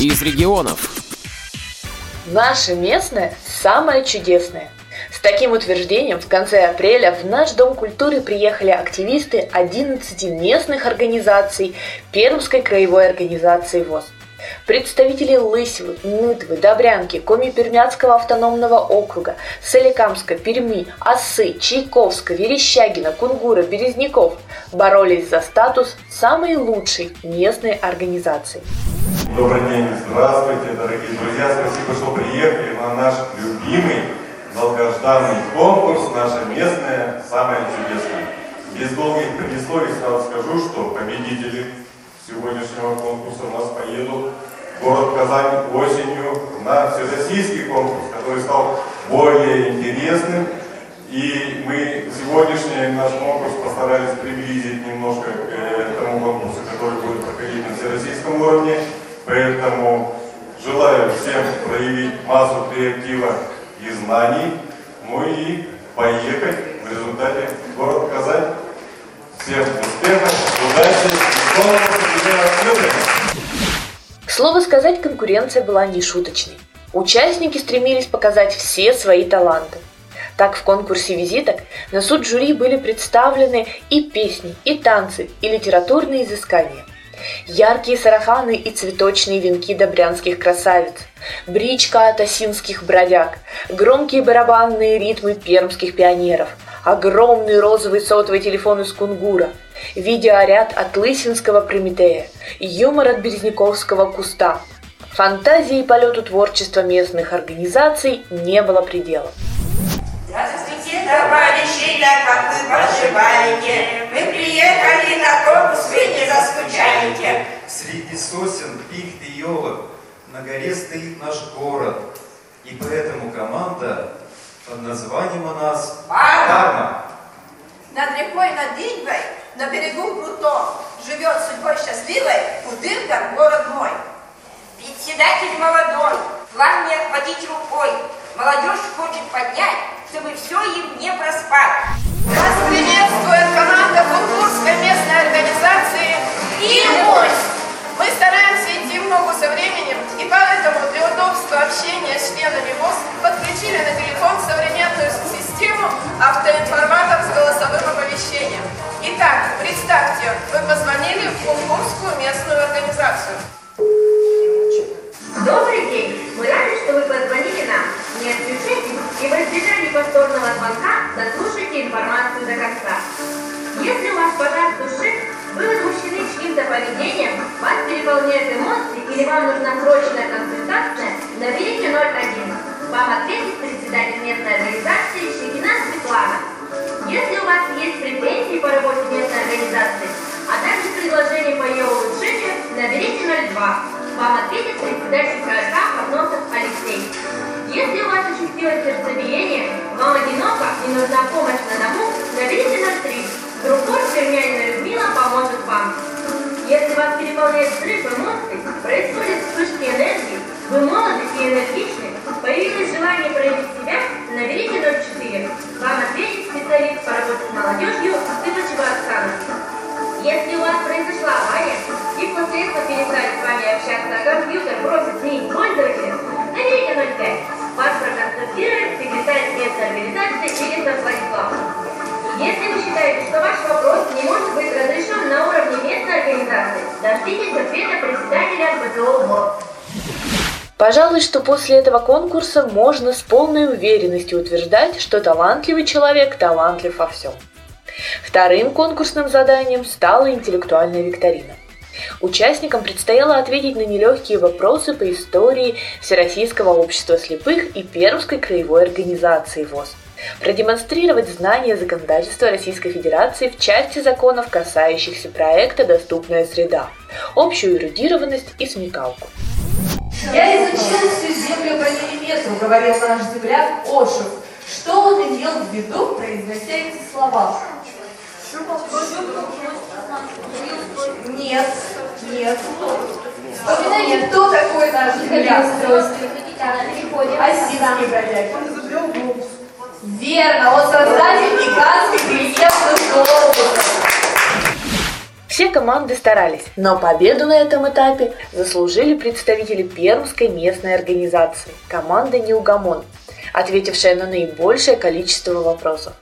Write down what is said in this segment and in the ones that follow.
из регионов. Наше местное самое чудесное. С таким утверждением в конце апреля в наш Дом культуры приехали активисты 11 местных организаций Пермской краевой организации ВОЗ. Представители Лысьвы, Нытвы, Добрянки, Коми-Пермяцкого автономного округа, Соликамска, Перми, Осы, Чайковска, Верещагина, Кунгура, Березняков боролись за статус самой лучшей местной организации. Добрый день, здравствуйте, дорогие друзья, спасибо, что приехали на наш любимый долгожданный конкурс «Наша местная самая чудесная». Без долгих предисловий сразу скажу, что победители сегодняшнего конкурса у нас поедут в город Казань осенью на всероссийский конкурс, который стал более интересным. И мы сегодняшний наш конкурс постарались приблизить немножко к э, тому конкурсу, который будет проходить на всероссийском уровне. Поэтому желаю всем проявить массу креатива и знаний, ну и поехать в результате в город Казань. Всем успехов, удачи и конкурса К слову сказать, конкуренция была не шуточной. Участники стремились показать все свои таланты. Так в конкурсе визиток на суд жюри были представлены и песни, и танцы, и литературные изыскания. Яркие сарафаны и цветочные венки добрянских красавиц, бричка от осинских бродяг, громкие барабанные ритмы пермских пионеров, огромный розовый сотовый телефон из Кунгура, видеоряд от Лысинского Прометея, юмор от Березняковского куста. Фантазии и полету творчества местных организаций не было предела. Товарищи, да как вы поживаете? Мы приехали на конкурс, вы не заскучаете. Среди сосен, пихт и елок на горе стоит наш город. И поэтому команда под названием у нас Парма. Над рекой, над Иньбой, на берегу крутом, живет судьбой счастливой Кудырка, город мой. Председатель молодой, план не отводить рукой. Или вам нужна срочная консультация, наберите 01. Вам ответит председатель местной организации Щекина Светлана. Если у вас есть претензии по работе местной организации, а также предложения по ее улучшению, наберите 02. Вам ответит председатель КРК Пазносов Алексей. Если у вас участилось сердцебиение, вам одиноко и нужна помощь на дому, наберите 03. Друг Пермянина Людмила поможет вам. Если вас переполняет взрыв эмоций, происходят вспышки энергии, вы молоды и энергичны, появилось желание проявить себя, наберите 04. Вам ответит специалист по работе с молодежью Сыпачева Оксана. Если у вас произошла дождитесь ответа председателя ВОЗ. Пожалуй, что после этого конкурса можно с полной уверенностью утверждать, что талантливый человек талантлив во всем. Вторым конкурсным заданием стала интеллектуальная викторина. Участникам предстояло ответить на нелегкие вопросы по истории Всероссийского общества слепых и Пермской краевой организации ВОЗ, продемонстрировать знания законодательства Российской Федерации в части законов, касающихся проекта «Доступная среда», общую эрудированность и смекалку. Я изучил всю землю по миллиметру, говорил наш земляк Ошев. Что он имел в виду, произнося эти слова? Нет, нет. Вспоминайте, кто такой наш земляк? Осинский бродяг. Верно, он создатель гигантских рельефных глобусов. Все команды старались, но победу на этом этапе заслужили представители Пермской местной организации – команда «Неугомон», ответившая на наибольшее количество вопросов.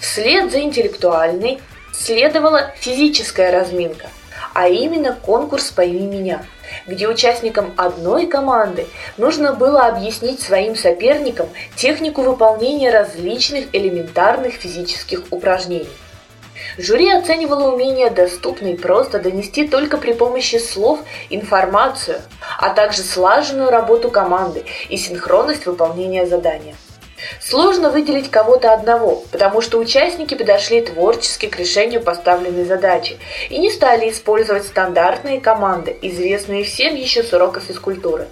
Вслед за интеллектуальной следовала физическая разминка, а именно конкурс «Пойми меня», где участникам одной команды нужно было объяснить своим соперникам технику выполнения различных элементарных физических упражнений. Жюри оценивало умение доступно и просто донести только при помощи слов информацию, а также слаженную работу команды и синхронность выполнения задания. Сложно выделить кого-то одного, потому что участники подошли творчески к решению поставленной задачи и не стали использовать стандартные команды, известные всем еще с уроков физкультуры.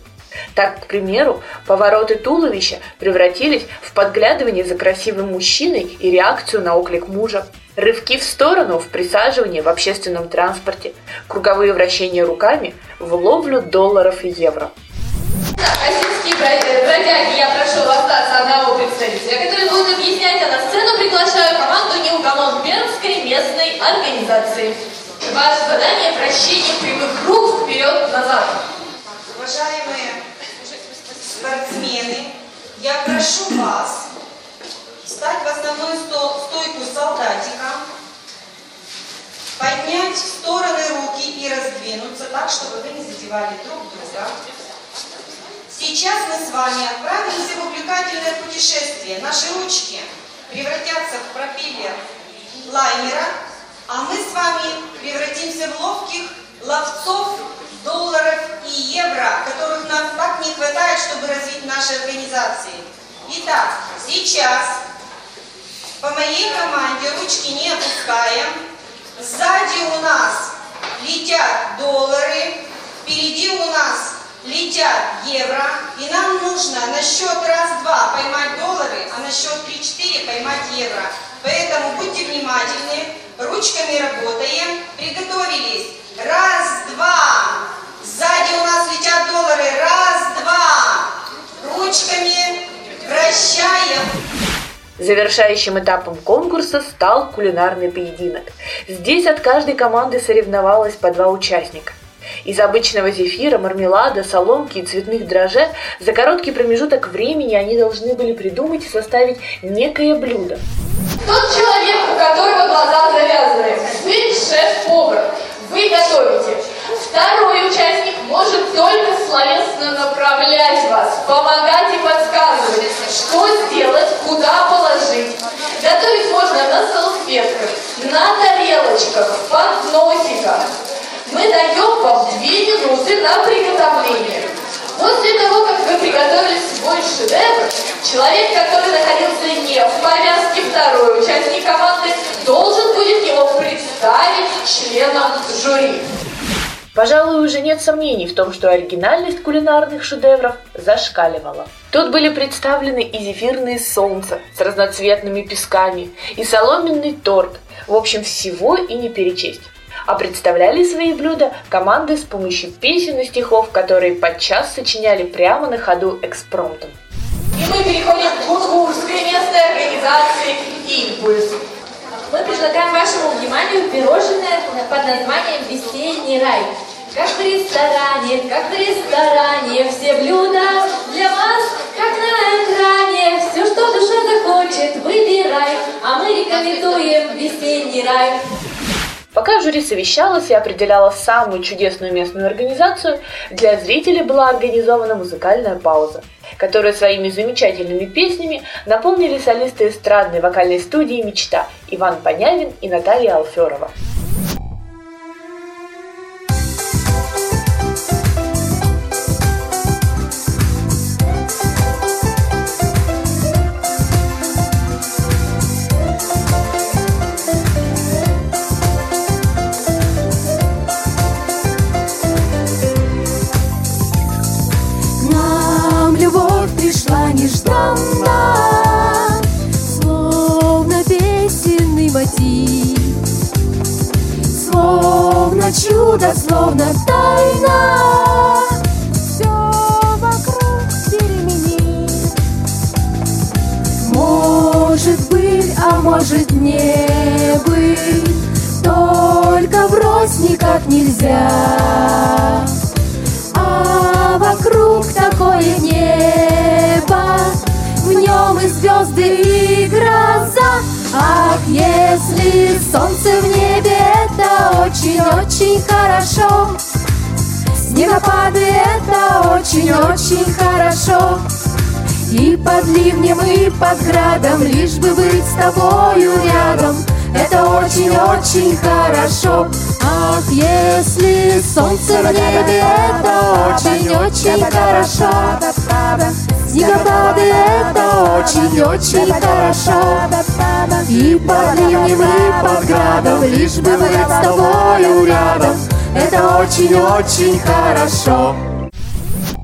Так, к примеру, повороты туловища превратились в подглядывание за красивым мужчиной и реакцию на оклик мужа. Рывки в сторону в присаживании в общественном транспорте, круговые вращения руками в ловлю долларов и евро. Осинские бродяги, я прошу остаться одного представителя, который будет объяснять, а на сцену приглашаю команду Неугомон Пермской местной организации. Ваше задание – прощение прямых рук вперед-назад. Уважаемые спортсмены, я прошу вас встать в основную стойку солдатика, поднять в стороны руки и раздвинуться так, чтобы вы не задевали друг друга. Сейчас мы с вами отправимся в увлекательное путешествие. Наши ручки превратятся в пропеллер лайнера, а мы с вами превратимся в ловких ловцов долларов и евро, которых нам так не хватает, чтобы развить наши организации. Итак, сейчас по моей команде ручки не опускаем. Сзади у нас летят доллары, впереди у нас летят евро, и нам нужно на счет раз-два поймать доллары, а на счет три-четыре поймать евро. Поэтому будьте внимательны, ручками работаем, приготовились. Раз, два, сзади у нас летят доллары, раз, два, ручками вращаем. Завершающим этапом конкурса стал кулинарный поединок. Здесь от каждой команды соревновалось по два участника. Из обычного зефира, мармелада, соломки и цветных дрожжей за короткий промежуток времени они должны были придумать и составить некое блюдо. Тот человек, у которого глаза завязаны, вы шеф-повар, вы готовите. Второй участник может только словесно направлять вас, помогать и подсказывать, что сделать, куда положить. Готовить можно на салфетках, на тарелочках, в подносиках. Мы даем вам две минуты на приготовление. После того, как вы приготовили свой шедевр, человек, который находился не в повязке второй участник команды, должен будет его представить членам жюри. Пожалуй, уже нет сомнений в том, что оригинальность кулинарных шедевров зашкаливала. Тут были представлены и зефирные солнца с разноцветными песками, и соломенный торт, в общем, всего и не перечесть а представляли свои блюда команды с помощью песен и стихов, которые подчас сочиняли прямо на ходу экспромтом. И мы переходим к Кунгурской местной организации «Импульс». Мы предлагаем вашему вниманию пирожное под названием «Весенний рай». Как в ресторане, как в ресторане, все блюда для вас, как на экране. Пока жюри совещалось и определяло самую чудесную местную организацию, для зрителей была организована музыкальная пауза, которую своими замечательными песнями наполнили солисты эстрадной вокальной студии «Мечта» Иван Понявин и Наталья Алферова. словно тайна. Все вокруг переменит Может быть, а может не быть. Только в врозь никак нельзя. А вокруг такое небо. В нем и звезды, и гроза. Ах, если солнце в небе, это очень-очень очень хорошо. Снегопады это очень-очень хорошо. И под ливнем, и под градом, лишь бы быть с тобою рядом. Это очень-очень хорошо. Ах, если солнце в небе, это очень-очень хорошо. Снегопады это очень-очень хорошо. И под ливнем, и под градом, лишь бы быть с. Это очень-очень хорошо.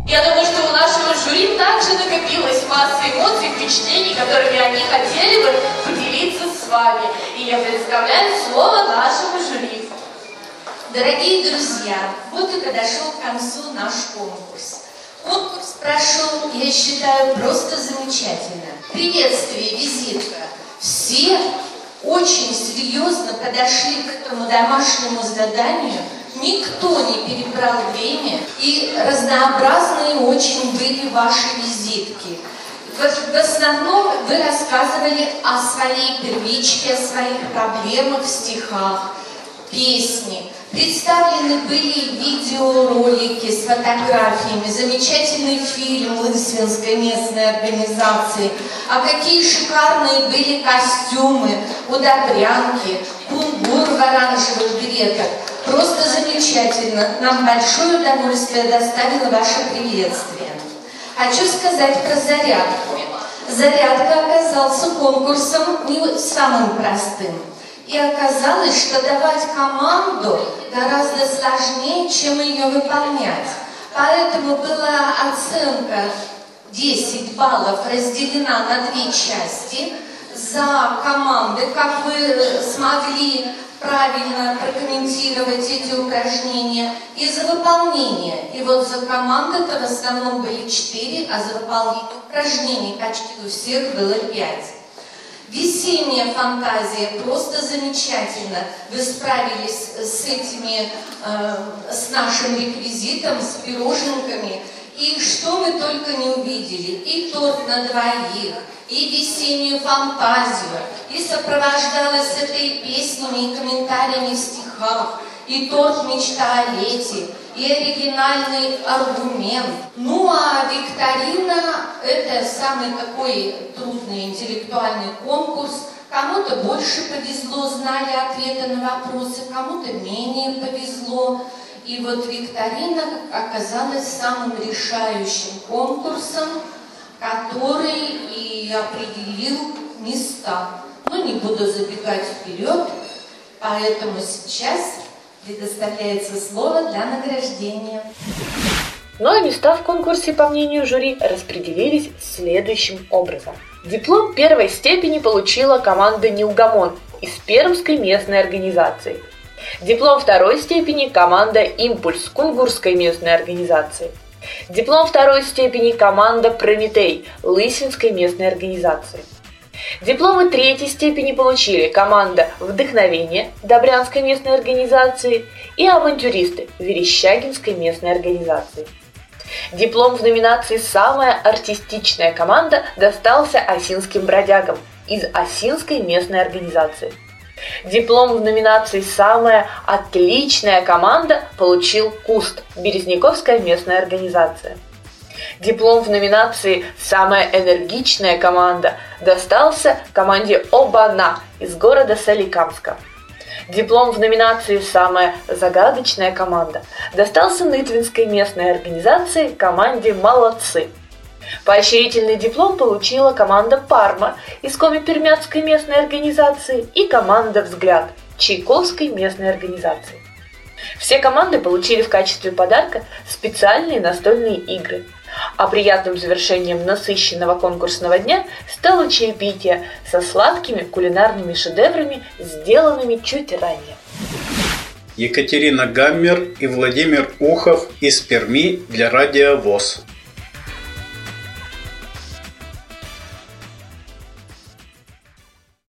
Я думаю, что у нашего жюри также накопилась масса эмоций, впечатлений, которыми они хотели бы поделиться с вами. И я представляю слово нашему жюри. Дорогие друзья, вот и подошел к концу наш конкурс. Конкурс прошел, я считаю, просто замечательно. Приветствие, визитка. Все очень серьезно подошли к этому домашнему заданию. Никто не перебрал время, и разнообразные очень были ваши визитки. В, основном вы рассказывали о своей первичке, о своих проблемах в стихах, песни. Представлены были видеоролики с фотографиями, замечательный фильм Лысвинской местной организации. А какие шикарные были костюмы, удобрянки, кунгур в оранжевых беретах. Просто замечательно. Нам большое удовольствие доставило ваше приветствие. Хочу сказать про зарядку. Зарядка оказался конкурсом не самым простым. И оказалось, что давать команду гораздо сложнее, чем ее выполнять. Поэтому была оценка 10 баллов разделена на две части за команды, как вы смогли правильно прокомментировать эти упражнения, и за выполнение. И вот за команды-то в основном были 4, а за выполнение упражнений почти у всех было 5. Весенняя фантазия просто замечательно. Вы справились с этими, э, с нашим реквизитом, с пироженками. И что мы только не увидели. И торт на двоих, и весеннюю фантазию. И сопровождалось этой песнями и комментариями в стихах. И торт «Мечта о лете», и оригинальный аргумент. Ну а викторина – это самый такой трудный интеллектуальный конкурс. Кому-то больше повезло, знали ответы на вопросы, кому-то менее повезло. И вот викторина оказалась самым решающим конкурсом, который и определил места. Но не буду забегать вперед, поэтому сейчас предоставляется слово для награждения. Ну а места в конкурсе, по мнению жюри, распределились следующим образом. Диплом первой степени получила команда «Неугомон» из Пермской местной организации. Диплом второй степени – команда «Импульс» Кунгурской местной организации. Диплом второй степени – команда «Прометей» Лысинской местной организации – Дипломы третьей степени получили команда «Вдохновение» Добрянской местной организации и «Авантюристы» Верещагинской местной организации. Диплом в номинации «Самая артистичная команда» достался осинским бродягам из Осинской местной организации. Диплом в номинации «Самая отличная команда» получил КУСТ – Березняковская местная организация – Диплом в номинации «Самая энергичная команда» достался команде «Обана» из города Соликамска. Диплом в номинации «Самая загадочная команда» достался Нытвинской местной организации команде «Молодцы». Поощрительный диплом получила команда «Парма» из Коми-Пермяцкой местной организации и команда «Взгляд» Чайковской местной организации. Все команды получили в качестве подарка специальные настольные игры – а приятным завершением насыщенного конкурсного дня стало чаепитие со сладкими кулинарными шедеврами, сделанными чуть ранее. Екатерина Гаммер и Владимир Ухов из Перми для Радио ВОЗ.